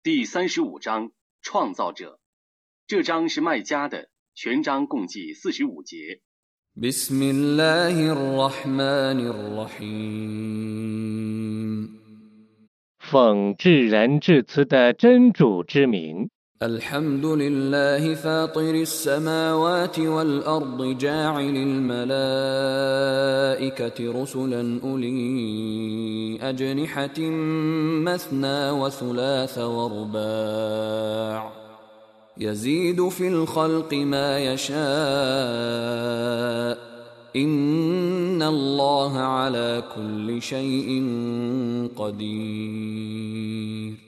第三十五章：创造者。这章是卖家的，全章共计四十五节。奉至仁至慈的真主之名。الحمد لله فاطر السماوات والأرض جاعل الملائكة رسلا أولي أجنحة مثنى وثلاث ورباع يزيد في الخلق ما يشاء إن الله على كل شيء قدير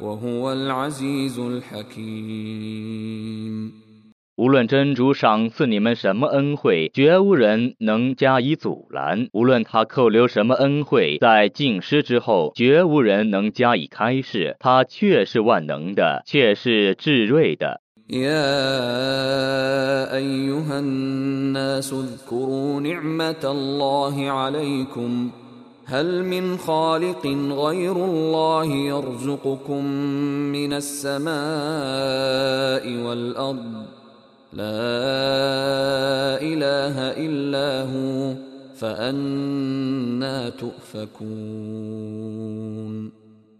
وهو العزيز الحكيم 无论真主赏赐你们什么恩惠，绝无人能加以阻拦；无论他扣留什么恩惠，在尽失之后，绝无人能加以开示。他却是万能的，却是至睿的。 يا أيها الناس اذكروا نعمة الله عليكم هل من خالق غير الله يرزقكم من السماء والأرض؟ لا إله إلا هو فأنا تؤفكون.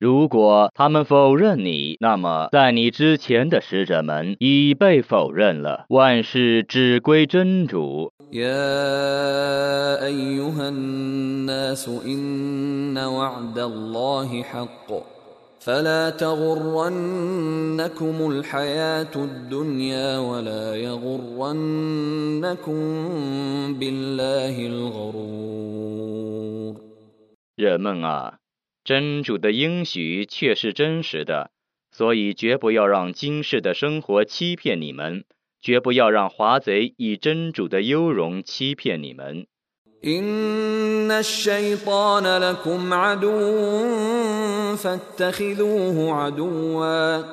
如果他们否认你，那么在你之前的使者们已被否认了。万事只归真主。 يا أيها الناس إن وعد الله حق فلا تغرنكم الحياة الدنيا ولا يغرنكم بالله الغرور 人们啊， 真主的应许却是真实的，所以绝不要让今世的生活欺骗你们，绝不要让华贼以真主的优容欺骗你们。 إن الشيطان لكم عدو فاتخذوه عدوا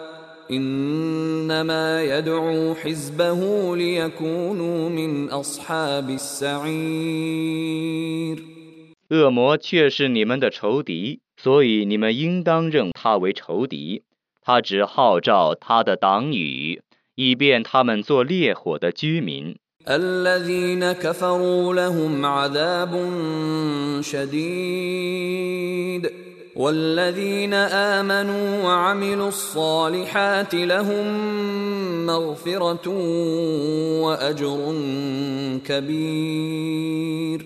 إنما يدعو حزبه ليكونوا من أصحاب السعير 恶魔却是你们的仇敌， 所以你们应当认他为仇敌。他只号召他的党羽，以便他们做烈火的居民。 الذين كفروا لهم عذاب شديد والذين آمنوا وعملوا الصالحات لهم مغفرة وأجر كبير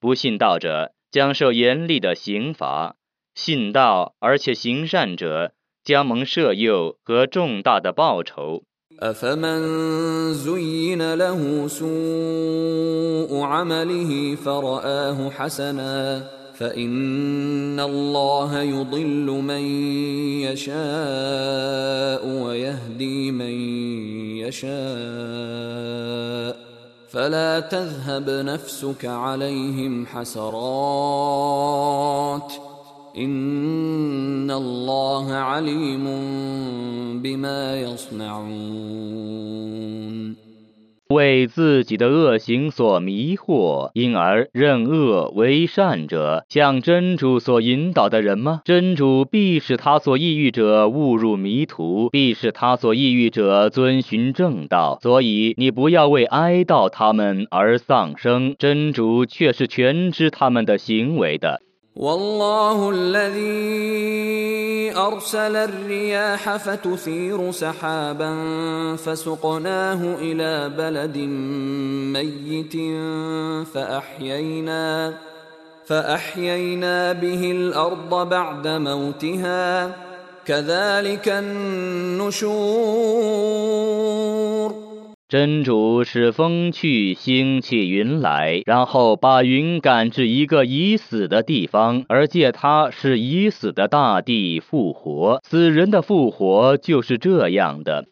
不信道者 将受严厉的刑罚，信道而且行善者将蒙赦宥和重大的报酬。 أفمن زين له سوء عمله فرآه حسنا فإن الله يضل من يشاء ويهدي من يشاء فلا تذهب نفسك عليهم حسرات. إن الله عليم بما يصنعون. 为自己的恶行所迷惑，因而认恶为善者，像真主所引导的人吗？真主必使他所抑郁者误入迷途，必使他所抑郁者遵循正道。所以你不要为哀悼他们而丧生，真主却是全知他们的行为的。والله الذي أرسل الرياح فتثير سحابا فسقناه إلى بلد ميت فاحيينا فأحيينا به الأرض بعد موتها. كذلك النشور. 真主使风去，兴起云来，然后把云赶至一个已死的地方，而借它使已死的大地复活。死人的复活就是这样的。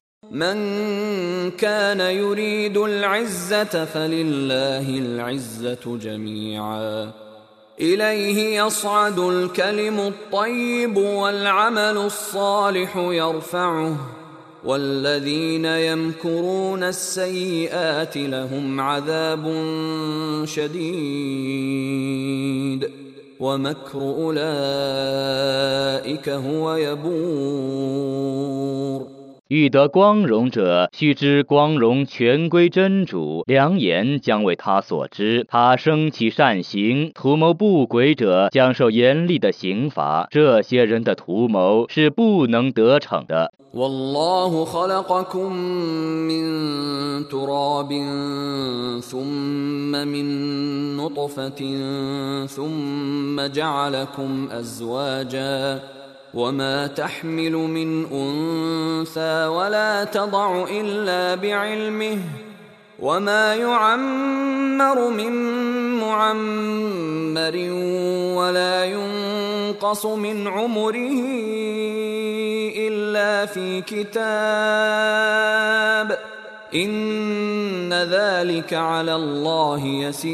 والذين يمكرون السيئات لهم عذاب شديد ومكر اولئك هو يبور 欲得光荣者，须知光荣全归真主，良言将为他所知。他升起善行，图谋不轨者将受严厉的刑罚。这些人的图谋是不能得逞的。 والله خلقكم من تراب ثم من نطفة ثم جعلكم أزواجا وما تحمل من أنثى ولا تضع إلا بعلمه وما يعمر من معمر ولا ينقص من عمره في كتاب. إن ذلك على الله يسير.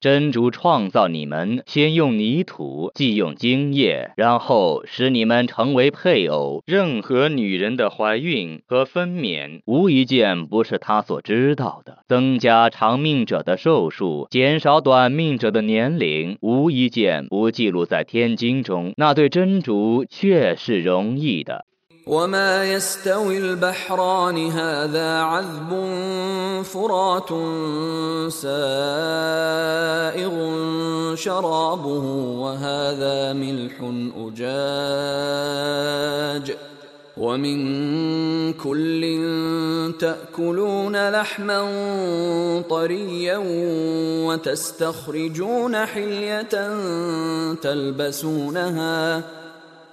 真主创造你们，先用泥土，继用精液，然后使你们成为配偶。任何女人的怀孕和分娩，无一件不是他所知道的。增加长命者的寿数，减少短命者的年龄，无一件不记录在天经中。那对真主却是容易的。وما يستوي البحران هذا عذب فرات سائغ شرابه وهذا ملح اجاج ومن كل تاكلون لحما طريا وتستخرجون حليه تلبسونها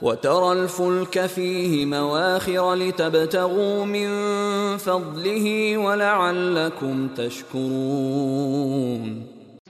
وترى الفلك فيه مواخر لتبتغوا من فضله ولعلكم تشكرون.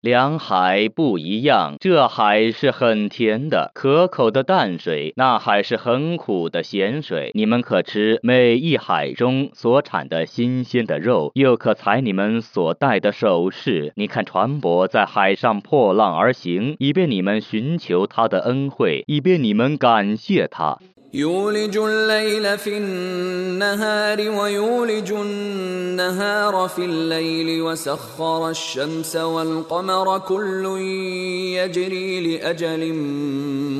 两海不一样，这海是很甜的、可口的淡水，那海是很苦的咸水。你们可吃每一海中所产的新鲜的肉，又可采你们所戴的首饰。你看船舶在海上破浪而行，以便你们寻求他的恩惠，以便你们感谢他。يولج الليل في النهار ويولج النهار في الليل وسخر الشمس والقمر كل يجري لأجل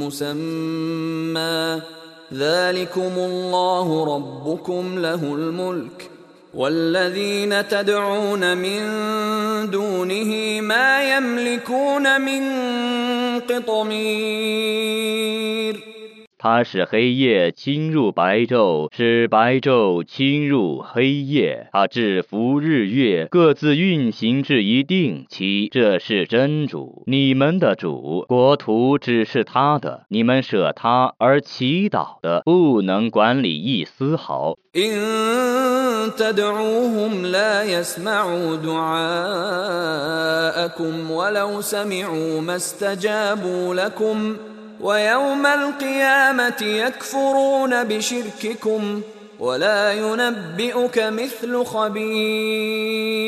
مسمى. ذلكم الله ربكم له الملك. والذين تدعون من دونه ما يملكون من قطمير. 它使黑夜侵入白昼，使白昼侵入黑夜。它制服日月，各自运行至一定期。这是真主，你们的主，国土只是他的。你们舍他而祈祷的，不能管理一丝毫。ويوم القيامة يكفرون بشرككم ولا ينبئك مثل خبير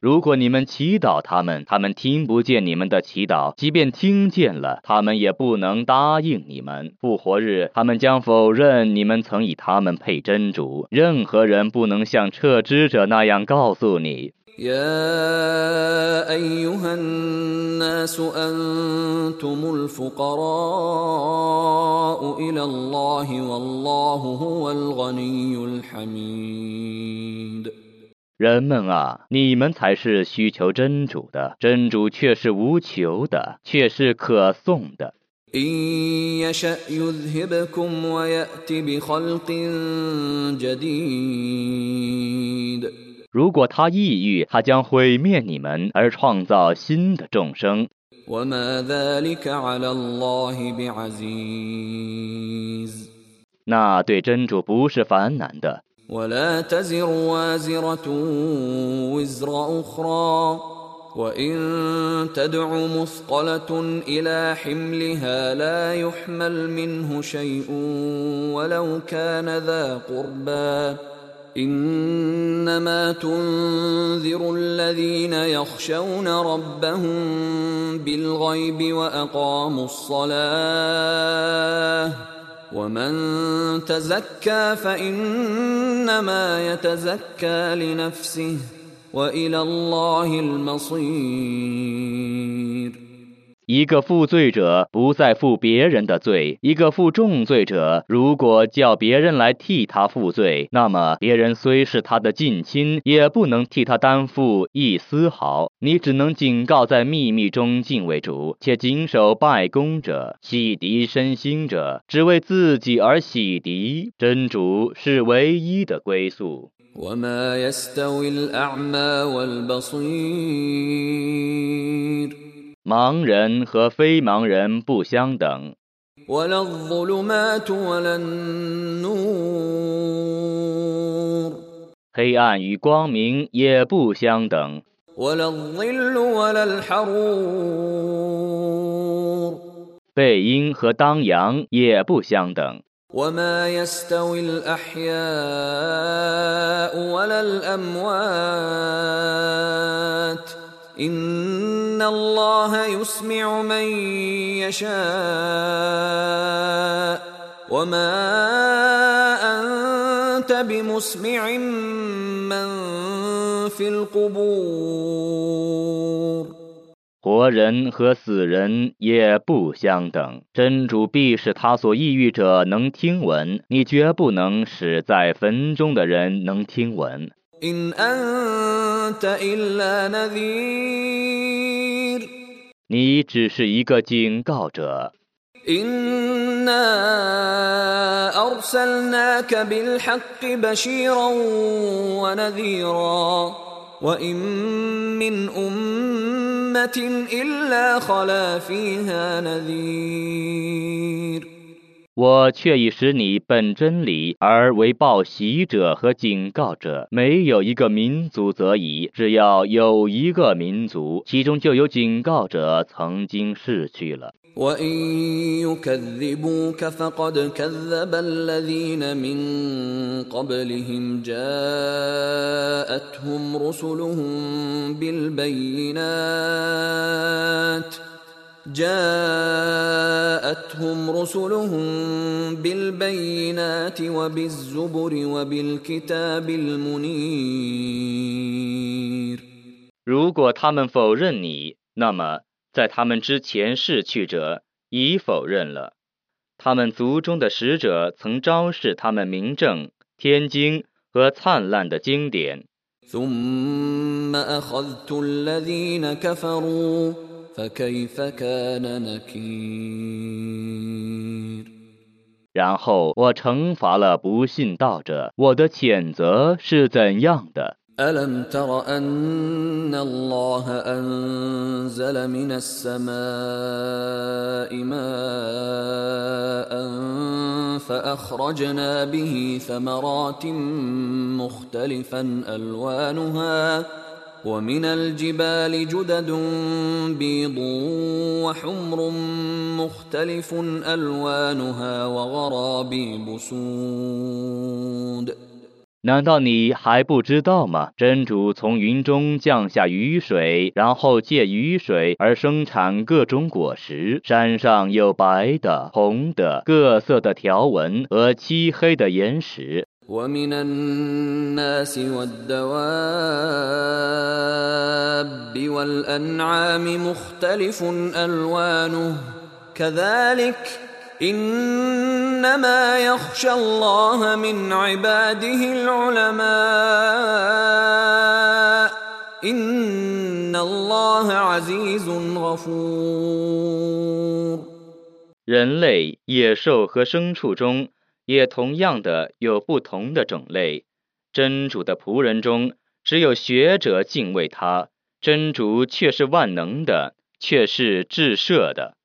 如果你们祈祷他们，他们听不见你们的祈祷；即便听见了，他们也不能答应你们。复活日，他们将否认你们曾以他们配真主。任何人不能像撤知者那样告诉你。 يا ايها الناس انتم الفقراء الى الله والله هو الغني الحميد 人们啊，你们才是需求真主的，真主却是无求的，却是可颂的。 إن يشأ يذهبكم ويأت بخلق جديد 如果他抑郁，他将毁灭你们，而创造新的众生。 وما ذلك على الله بعزيز 那对真主不是烦难的。 ولا تزر وازرة وزر أخرى وإن تدع مثقلة إلى حملها لا يحمل منه شيء ولو كان ذا قربى إنما تنذر الذين يخشون ربهم بالغيب وأقاموا الصلاة ومن تزكى فإنما يتزكى لنفسه وإلى الله المصير. 一个负罪者不再负别人的罪，一个负重罪者如果叫别人来替他负罪，那么别人虽是他的近亲，也不能替他担负一丝毫。你只能警告在秘密中敬畏主，且谨守拜功者、洗涤身心者，只为自己而洗涤。真主是唯一的归宿。وما يستوي الأعمى والبصير 盲人和非盲人不相等， ولا الظلمات ولا النور 黑暗与光明也不相等。 ولا الظل ولا الحرور 背阴和当阳也不相等。 وما يستوي الأحياء ولا الأموات إن الله يسمع من يشاء وما أنت بمسمع من في القبور 活人和死人也不相等，真主必使他所抑郁者能听闻，你绝不能使在坟中的人能听闻。 إن أنت إلا نذير 你只是一个警告者， إنا أرسلناك بالحق بشيرا ونذيرا وإن من أمة إلا خلا فيها نذير 我却已使你本真理而为报喜者和警告者。没有一个民族则已，只要有一个民族，其中就有警告者曾经逝去了。جاءتهم رسلهم بالبينات جاءتهم رسلهم بالبينات وبالزبر وبالكتاب المنير 如果他们否认你，那么在他们之前逝去者已否认了。他们族中的使者曾昭示他们明正、天经和灿烂的经典。 ثم أخذت الذين كفروا فكيف كان نكير 然后我惩罚了不信道者，我的谴责是怎样的？ ألم تر أن الله أنزل من السماء ماء فأخرجنا به ثمرات مختلفا ألوانها ومن الجبال جدد بيض وحمر مختلف ألوانها وغرابيب سود 难道你还不知道吗？真主从云中降下雨水，然后借雨水而生产各种果实。山上有白的、红的、各色的条纹和漆黑的岩石。 ومن الناس والدواب والأنعام مختلف ألوانه كذلك إنما يخشى الله من عباده العلماء إن الله عزيز غفور 人类、野兽和牲畜中， 也同样的有不同的种类。真主的仆人中，只有学者敬畏他，真主却是万能的，却是至赦的。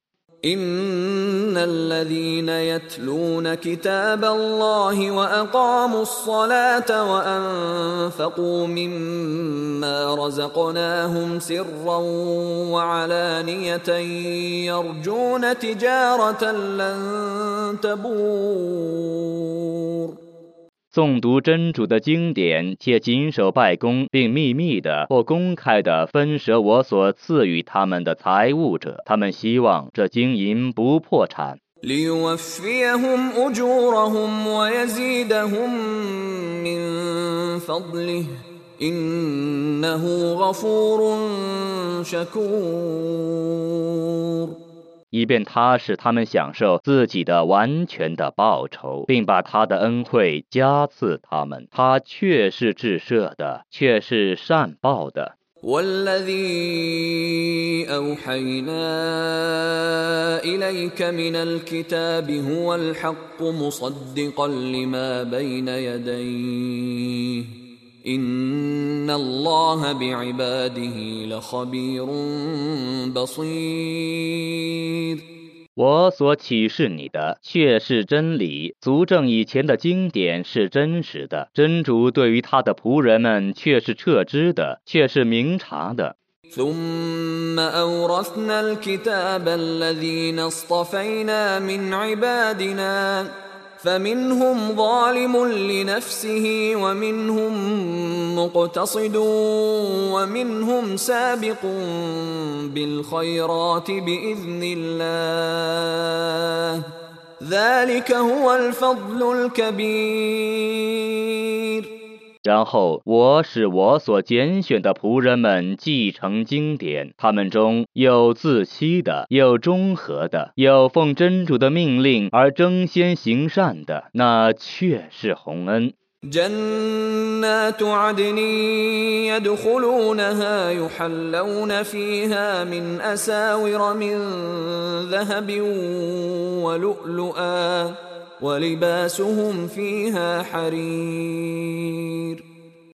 إن الذين يتلون كتاب الله وأقاموا الصلاة وأنفقوا مما رزقناهم سرا وعلانية يرجون تجارة لن تبور 诵读真主的经典，且谨守拜功，并秘密的或公开的分舍我所赐予他们的财物者，他们希望这经营不破产。以便他使他们享受自己的完全的报酬，并把他的恩惠加赐他们。他却是至赦的，却是善报的。我所启示你的，却是真理，足证以前的经典是真实的。真主对于他的仆人们，却是彻知的，却是明察的。فمنهم ظالم لنفسه ومنهم مقتصد ومنهم سابق بالخيرات بإذن الله. ذلك هو الفضل الكبير. 然后我使我所拣选的仆人们继承经典，他们中有自欺的，有中和的，有奉真主的命令而争先行善的，那却是洪恩。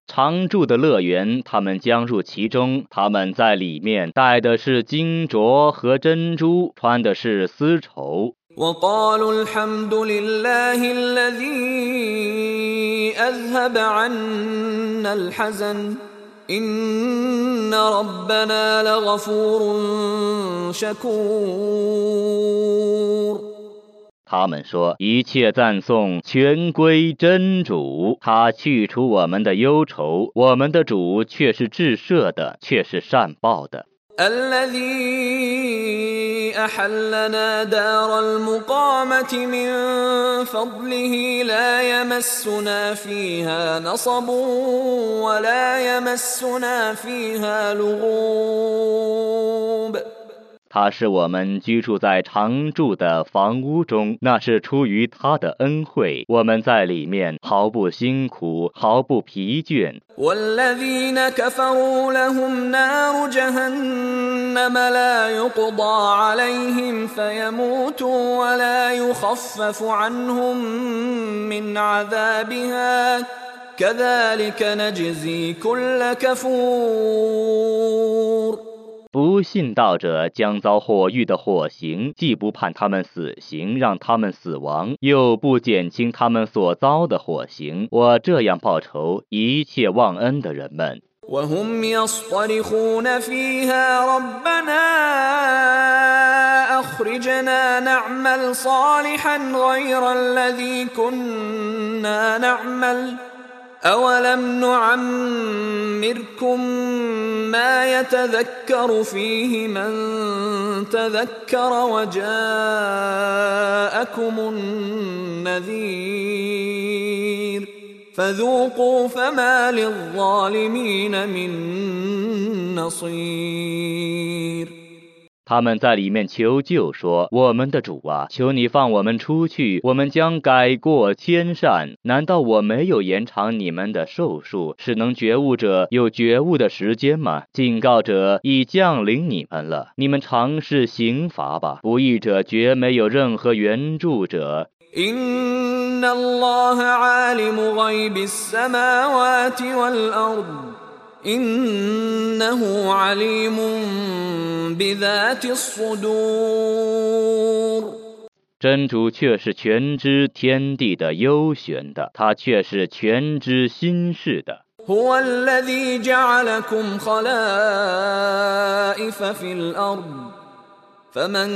常住的乐园，他们将入其中。他们在里面戴的是金镯和珍珠，穿的是丝绸。他们说：“一切赞颂全归真主，他去除我们的忧愁，我们的主却是至赦的，却是善报的。””他是我们居住在常住的房屋中，那是出于他的恩惠。我们在里面毫不辛苦，毫不疲倦。不信道者将遭火狱的火刑，既不判他们死刑，让他们死亡，又不减轻他们所遭的火刑。我这样报仇一切忘恩的人们。أولم نعمركم ما يتذكر فيه من تذكر وجاءكم النذير فذوقوا فما للظالمين من نصير 他们在里面求救，说：“我们的主啊，求你放我们出去，我们将改过迁善。难道我没有延长你们的寿数，使能觉悟者有觉悟的时间吗？警告者已降临你们了，你们尝试刑罚吧。不义者绝没有任何援助者。” إنه عليم بذات الصدور 真主却是全知天地的幽玄的，他却是全知心事的。هو الذي جعلكم خلائف في الأرض فمن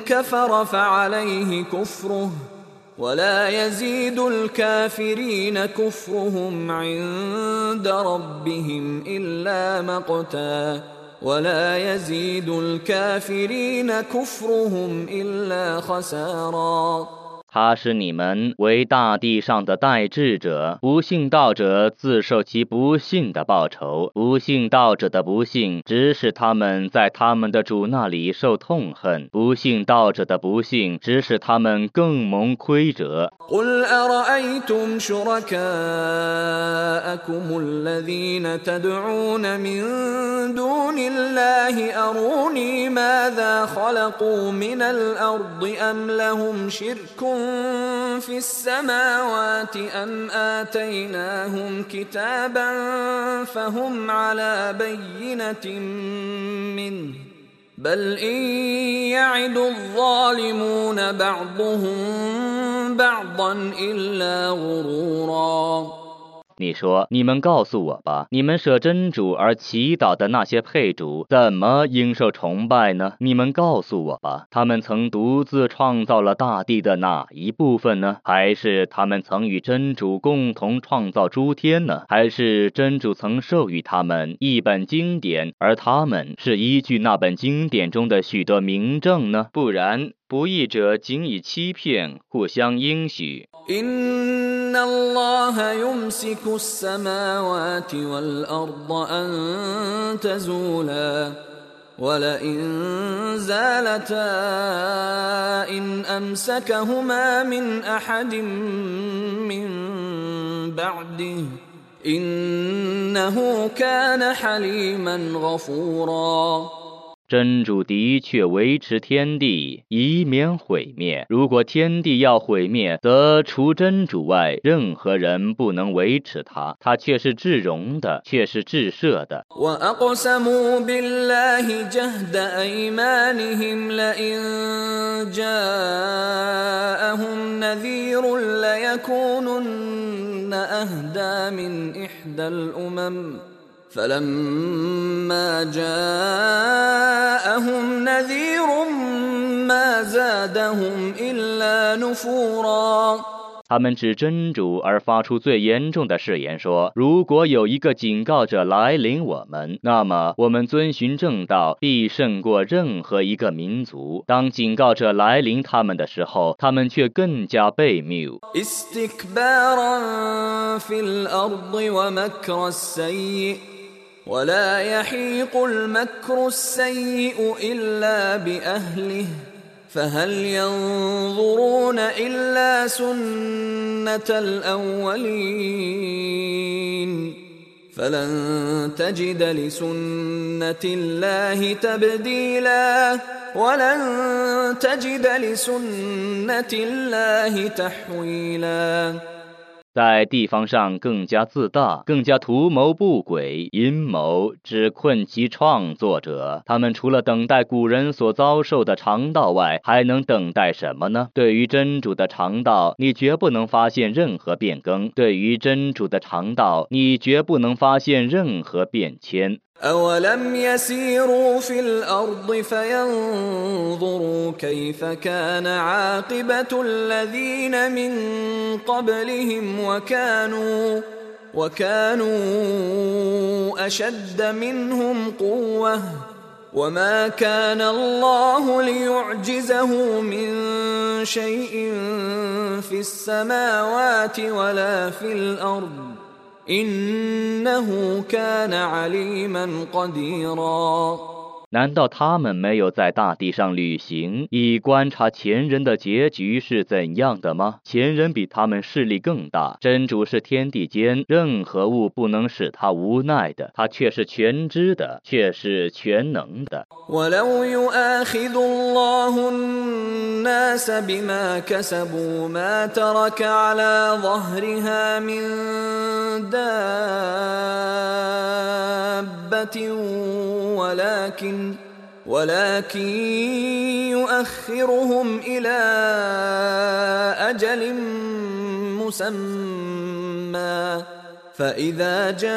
كفر فعليه كفره ولا يزيد الكافرين كفرهم عند ربهم إلا مقتا ولا يزيد الكافرين كفرهم إلا خسارا 他是你们为大地上的代志者，不信道者自受其不信的报酬。不信道者的不幸，只使他们在他们的主那里受痛恨；不信道者的不幸，只使他们更蒙亏折。في السماوات أم آتيناهم كتابا فهم على بينة منه. بل إن يعد الظالمون بعضهم بعضا إلا غرورا. 你说：“你们告诉我吧，你们舍真主而祈祷的那些配主，怎么应受崇拜呢？你们告诉我吧，他们曾独自创造了大地的哪一部分呢？还是他们曾与真主共同创造诸天呢？还是真主曾授予他们一本经典，而他们是依据那本经典中的许多明证呢？不然。”不义者仅以欺骗互相应许。إن الله يمسك السماوات والأرض أن تزولا ولئن زالتا إن أمسكهما من أحد من بعده إنه كان حليما غفورا 真主的确维持天地，以免毁灭。如果天地要毁灭，则除真主外，任何人不能维持它。它却是至荣的，却是至赦的。فلما جاءهم نذير ما زادهم إلا نفورا 他们指真主而发出最严重的誓言，说：“如果有一个警告者来临我们，那么我们遵循正道必胜过任何一个民族。当警告者来临他们的时候，他们却更加被谬。” ولا يحيق المكر السيء إلا بأهله فهل ينظرون إلا سنة الأولين؟ فلن تجد لسنة الله تبديلا ولن تجد لسنة الله تحويلا. 在地方上更加自大，更加图谋不轨，阴谋只困其创作者。他们除了等待古人所遭受的肠道外，还能等待什么呢？对于真主的肠道，你绝不能发现任何变更；对于真主的肠道，你绝不能发现任何变迁。كيف كان عاقبة الذين من قبلهم وكانوا وكانوا أشد منهم قوة. وما كان الله ليعجزه من شيء في السماوات ولا في الأرض. إنه كان عليما قديرا. 难道他们没有在大地上旅行，以观察前人的结局是怎样的吗？前人比他们势力更大，真主是天地间任何物不能使他无奈的，他却是全知的，却是全能的。ولكن ولكن يؤخرهم إلى أجل مسمى. فإذا جاء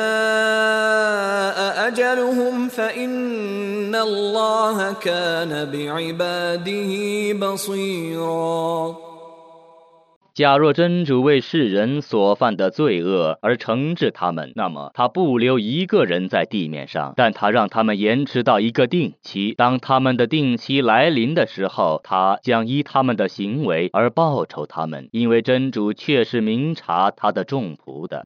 أجلهم فإن الله كان بعباده بصيراً. 假若真主为世人所犯的罪恶而惩治他们，那么他不留一个人在地面上，但他让他们延迟到一个定期。当他们的定期来临的时候，他将依他们的行为而报酬他们，因为真主确是明察他的众仆的。